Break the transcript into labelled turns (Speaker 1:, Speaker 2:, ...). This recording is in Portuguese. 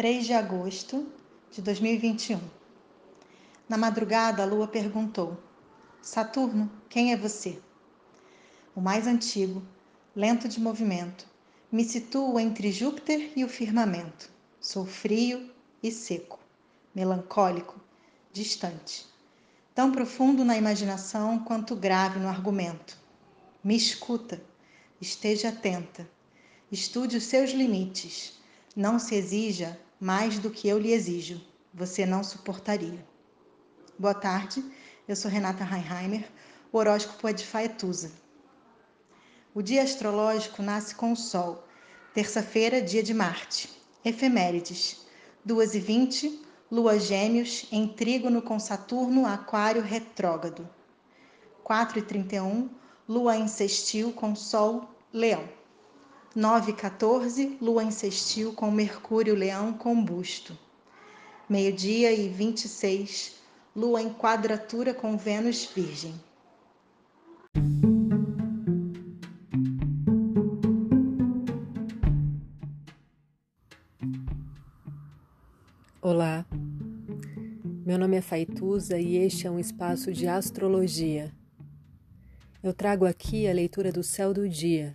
Speaker 1: 3 de agosto de 2021. Na madrugada, a lua perguntou: Saturno, quem é você? O mais antigo, lento de movimento, me situo entre Júpiter e o firmamento. Sou frio e seco, melancólico, distante. Tão profundo na imaginação quanto grave no argumento. Me escuta, esteja atenta, estude os seus limites não se exija mais do que eu lhe exijo. Você não suportaria. Boa tarde, eu sou Renata Reinheimer, o horóscopo é de Faetusa. O dia astrológico nasce com o Sol, terça-feira, dia de Marte. Efemérides: 2h20, Lua Gêmeos em trígono com Saturno, Aquário retrógrado. 4h31, Lua em sextil com Sol, Leão. 9 14, lua em com Mercúrio Leão combusto. Meio-dia e 26, lua em quadratura com Vênus Virgem.
Speaker 2: Olá, meu nome é Faituza e este é um espaço de astrologia. Eu trago aqui a leitura do céu do dia